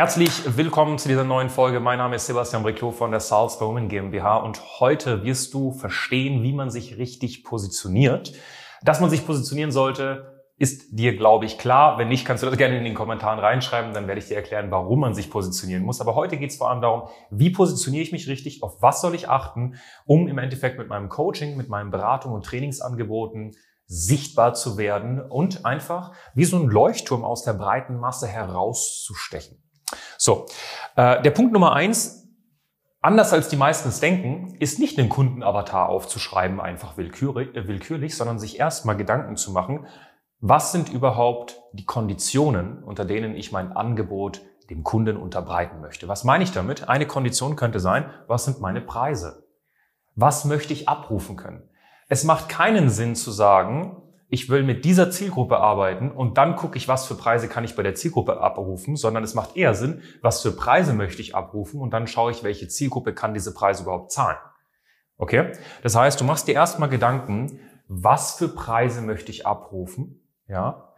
Herzlich willkommen zu dieser neuen Folge. Mein Name ist Sebastian Briclot von der Salz Bowman GmbH und heute wirst du verstehen, wie man sich richtig positioniert. Dass man sich positionieren sollte, ist dir, glaube ich, klar. Wenn nicht, kannst du das gerne in den Kommentaren reinschreiben, dann werde ich dir erklären, warum man sich positionieren muss. Aber heute geht es vor allem darum, wie positioniere ich mich richtig, auf was soll ich achten, um im Endeffekt mit meinem Coaching, mit meinen Beratung und Trainingsangeboten sichtbar zu werden und einfach wie so ein Leuchtturm aus der breiten Masse herauszustechen. So, äh, der Punkt Nummer eins, anders als die meisten es denken, ist nicht den Kundenavatar aufzuschreiben, einfach willkürlich, äh, willkürlich sondern sich erstmal Gedanken zu machen, was sind überhaupt die Konditionen, unter denen ich mein Angebot dem Kunden unterbreiten möchte. Was meine ich damit? Eine Kondition könnte sein, was sind meine Preise? Was möchte ich abrufen können? Es macht keinen Sinn zu sagen, ich will mit dieser Zielgruppe arbeiten und dann gucke ich, was für Preise kann ich bei der Zielgruppe abrufen, sondern es macht eher Sinn, was für Preise möchte ich abrufen und dann schaue ich, welche Zielgruppe kann diese Preise überhaupt zahlen. Okay? Das heißt, du machst dir erstmal Gedanken, was für Preise möchte ich abrufen, ja?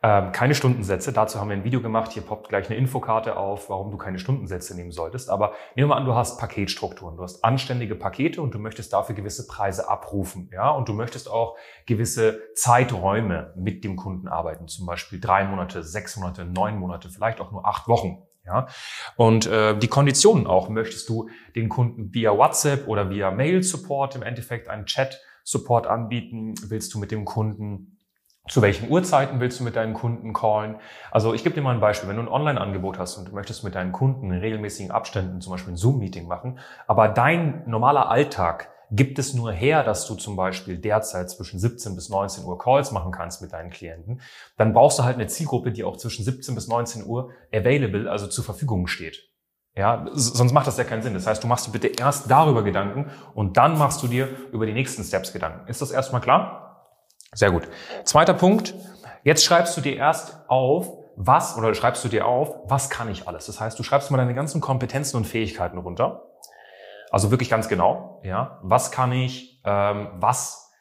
Ähm, keine Stundensätze. Dazu haben wir ein Video gemacht. Hier poppt gleich eine Infokarte auf, warum du keine Stundensätze nehmen solltest. Aber nehmen wir an, du hast Paketstrukturen. Du hast anständige Pakete und du möchtest dafür gewisse Preise abrufen. Ja, und du möchtest auch gewisse Zeiträume mit dem Kunden arbeiten. Zum Beispiel drei Monate, sechs Monate, neun Monate, vielleicht auch nur acht Wochen. Ja, und äh, die Konditionen auch. Möchtest du den Kunden via WhatsApp oder via Mail Support im Endeffekt einen Chat Support anbieten? Willst du mit dem Kunden zu welchen Uhrzeiten willst du mit deinen Kunden callen? Also ich gebe dir mal ein Beispiel. Wenn du ein Online-Angebot hast und du möchtest mit deinen Kunden in regelmäßigen Abständen zum Beispiel ein Zoom-Meeting machen, aber dein normaler Alltag gibt es nur her, dass du zum Beispiel derzeit zwischen 17 bis 19 Uhr Calls machen kannst mit deinen Klienten, dann brauchst du halt eine Zielgruppe, die auch zwischen 17 bis 19 Uhr available, also zur Verfügung steht. Ja, sonst macht das ja keinen Sinn. Das heißt, du machst dir bitte erst darüber Gedanken und dann machst du dir über die nächsten Steps Gedanken. Ist das erstmal klar? Sehr gut. Zweiter Punkt. Jetzt schreibst du dir erst auf, was, oder schreibst du dir auf, was kann ich alles? Das heißt, du schreibst mal deine ganzen Kompetenzen und Fähigkeiten runter. Also wirklich ganz genau, ja. Was kann ich, ähm, was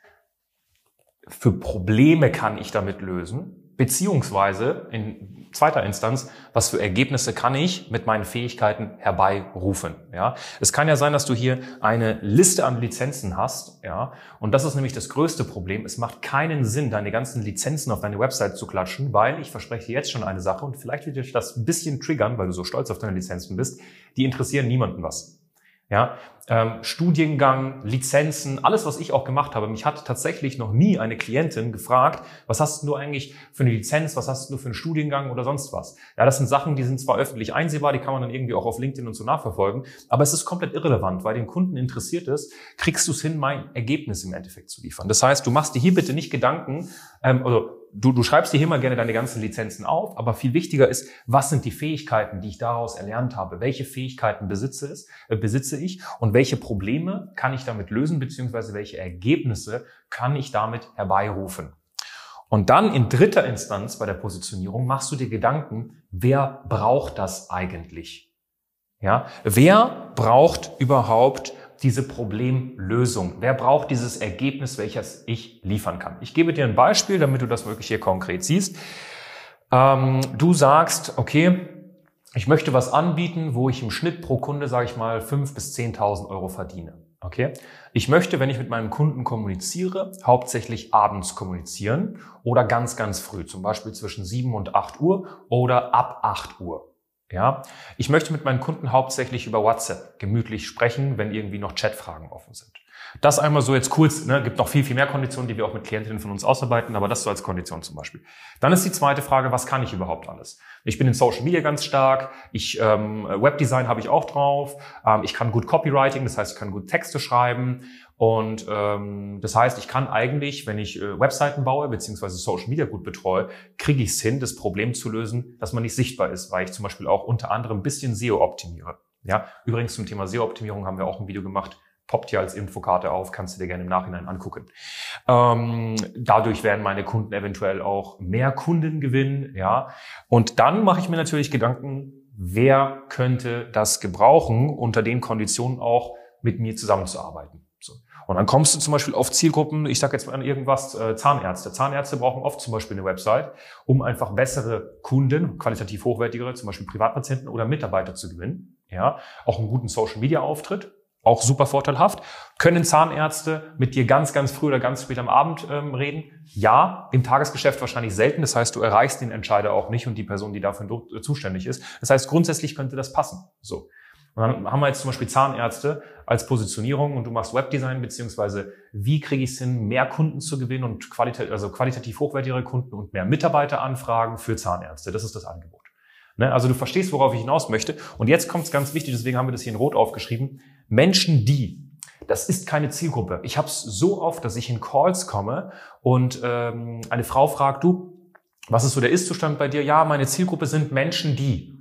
für Probleme kann ich damit lösen? Beziehungsweise in zweiter Instanz, was für Ergebnisse kann ich mit meinen Fähigkeiten herbeirufen. Ja, es kann ja sein, dass du hier eine Liste an Lizenzen hast. Ja, und das ist nämlich das größte Problem. Es macht keinen Sinn, deine ganzen Lizenzen auf deine Website zu klatschen, weil ich verspreche dir jetzt schon eine Sache und vielleicht wird dich das ein bisschen triggern, weil du so stolz auf deine Lizenzen bist. Die interessieren niemanden was. Ja, ähm, Studiengang, Lizenzen, alles, was ich auch gemacht habe. Mich hat tatsächlich noch nie eine Klientin gefragt, was hast du eigentlich für eine Lizenz, was hast du für einen Studiengang oder sonst was. Ja, das sind Sachen, die sind zwar öffentlich einsehbar, die kann man dann irgendwie auch auf LinkedIn und so nachverfolgen, aber es ist komplett irrelevant, weil den Kunden interessiert ist, kriegst du es hin, mein Ergebnis im Endeffekt zu liefern. Das heißt, du machst dir hier bitte nicht Gedanken, ähm, also du, du schreibst dir hier mal gerne deine ganzen Lizenzen auf, aber viel wichtiger ist, was sind die Fähigkeiten, die ich daraus erlernt habe? Welche Fähigkeiten besitze, es, äh, besitze ich und welche Probleme kann ich damit lösen, beziehungsweise welche Ergebnisse kann ich damit herbeirufen? Und dann in dritter Instanz bei der Positionierung machst du dir Gedanken, wer braucht das eigentlich? Ja, wer braucht überhaupt diese Problemlösung? Wer braucht dieses Ergebnis, welches ich liefern kann? Ich gebe dir ein Beispiel, damit du das wirklich hier konkret siehst. Ähm, du sagst, okay, ich möchte was anbieten, wo ich im Schnitt pro Kunde, sage ich mal, 5.000 bis 10.000 Euro verdiene. Okay? Ich möchte, wenn ich mit meinem Kunden kommuniziere, hauptsächlich abends kommunizieren oder ganz, ganz früh, zum Beispiel zwischen 7 und 8 Uhr oder ab 8 Uhr. Ja, ich möchte mit meinen Kunden hauptsächlich über WhatsApp gemütlich sprechen, wenn irgendwie noch Chatfragen offen sind. Das einmal so jetzt kurz, ne, gibt noch viel, viel mehr Konditionen, die wir auch mit Klientinnen von uns ausarbeiten, aber das so als Kondition zum Beispiel. Dann ist die zweite Frage, was kann ich überhaupt alles? Ich bin in Social Media ganz stark, ich ähm, Webdesign habe ich auch drauf, ähm, ich kann gut Copywriting, das heißt, ich kann gut Texte schreiben und ähm, das heißt, ich kann eigentlich, wenn ich äh, Webseiten baue beziehungsweise Social Media gut betreue, kriege ich es hin, das Problem zu lösen, dass man nicht sichtbar ist, weil ich zum Beispiel auch unter anderem ein bisschen SEO optimiere. Ja, übrigens zum Thema SEO-Optimierung haben wir auch ein Video gemacht, poppt hier als Infokarte auf, kannst du dir gerne im Nachhinein angucken. Ähm, dadurch werden meine Kunden eventuell auch mehr Kunden gewinnen, ja. Und dann mache ich mir natürlich Gedanken, wer könnte das gebrauchen, unter den Konditionen auch mit mir zusammenzuarbeiten. So. Und dann kommst du zum Beispiel auf Zielgruppen, ich sage jetzt mal an irgendwas, äh, Zahnärzte. Zahnärzte brauchen oft zum Beispiel eine Website, um einfach bessere Kunden, qualitativ hochwertigere, zum Beispiel Privatpatienten oder Mitarbeiter zu gewinnen. Ja, auch einen guten Social-Media-Auftritt, auch super vorteilhaft. Können Zahnärzte mit dir ganz, ganz früh oder ganz spät am Abend ähm, reden? Ja, im Tagesgeschäft wahrscheinlich selten. Das heißt, du erreichst den Entscheider auch nicht und die Person, die dafür äh, zuständig ist. Das heißt, grundsätzlich könnte das passen. So. Und dann haben wir jetzt zum Beispiel Zahnärzte als Positionierung und du machst Webdesign, beziehungsweise wie kriege ich es hin, mehr Kunden zu gewinnen und qualitativ, also qualitativ hochwertigere Kunden und mehr Mitarbeiteranfragen für Zahnärzte. Das ist das Angebot. Ne? Also du verstehst, worauf ich hinaus möchte. Und jetzt kommt es ganz wichtig, deswegen haben wir das hier in Rot aufgeschrieben. Menschen, die das ist keine Zielgruppe. Ich habe es so oft, dass ich in Calls komme und ähm, eine Frau fragt, du, was ist so der Ist-Zustand bei dir? Ja, meine Zielgruppe sind Menschen, die.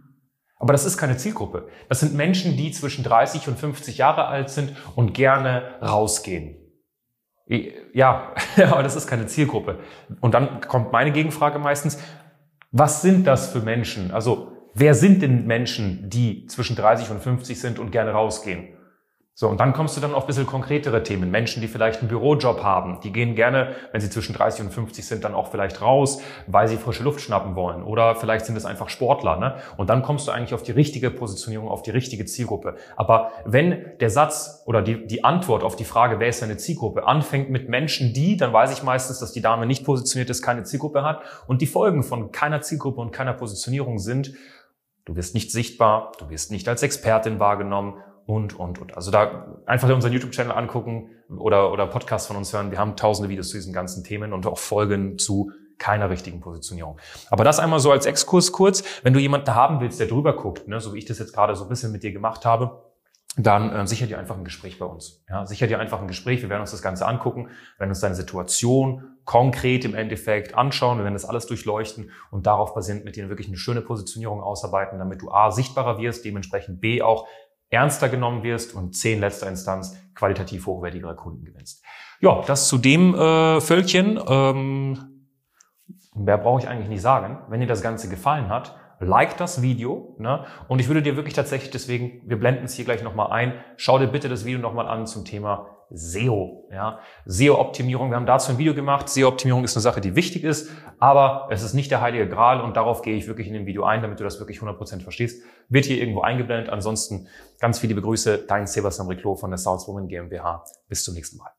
Aber das ist keine Zielgruppe. Das sind Menschen, die zwischen 30 und 50 Jahre alt sind und gerne rausgehen. Ja, aber das ist keine Zielgruppe. Und dann kommt meine Gegenfrage meistens, was sind das für Menschen? Also, wer sind denn Menschen, die zwischen 30 und 50 sind und gerne rausgehen? So, und dann kommst du dann auf ein bisschen konkretere Themen. Menschen, die vielleicht einen Bürojob haben, die gehen gerne, wenn sie zwischen 30 und 50 sind, dann auch vielleicht raus, weil sie frische Luft schnappen wollen. Oder vielleicht sind es einfach Sportler. Ne? Und dann kommst du eigentlich auf die richtige Positionierung, auf die richtige Zielgruppe. Aber wenn der Satz oder die, die Antwort auf die Frage, wer ist deine Zielgruppe, anfängt mit Menschen, die, dann weiß ich meistens, dass die Dame nicht positioniert ist, keine Zielgruppe hat. Und die Folgen von keiner Zielgruppe und keiner Positionierung sind, du wirst nicht sichtbar, du wirst nicht als Expertin wahrgenommen und, und, und. Also da einfach unseren YouTube-Channel angucken oder, oder Podcast von uns hören. Wir haben tausende Videos zu diesen ganzen Themen und auch Folgen zu keiner richtigen Positionierung. Aber das einmal so als Exkurs kurz. Wenn du jemanden haben willst, der drüber guckt, ne, so wie ich das jetzt gerade so ein bisschen mit dir gemacht habe, dann äh, sicher dir einfach ein Gespräch bei uns. Ja, sicher dir einfach ein Gespräch. Wir werden uns das Ganze angucken, werden uns deine Situation konkret im Endeffekt anschauen. Wir werden das alles durchleuchten und darauf basierend mit dir wirklich eine schöne Positionierung ausarbeiten, damit du A, sichtbarer wirst, dementsprechend B, auch ernster genommen wirst und zehn letzter Instanz qualitativ hochwertigere Kunden gewinnst. Ja, das zu dem äh, Völkchen. Ähm, mehr brauche ich eigentlich nicht sagen. Wenn dir das Ganze gefallen hat, like das Video. Ne? Und ich würde dir wirklich tatsächlich deswegen, wir blenden es hier gleich nochmal ein, schau dir bitte das Video nochmal an zum Thema SEO. Ja? SEO-Optimierung, wir haben dazu ein Video gemacht. SEO-Optimierung ist eine Sache, die wichtig ist, aber es ist nicht der heilige Gral und darauf gehe ich wirklich in dem Video ein, damit du das wirklich 100% verstehst. Wird hier irgendwo eingeblendet. Ansonsten ganz viele Begrüße, dein Sebastian Riclo von der Salzwoman GmbH. Bis zum nächsten Mal.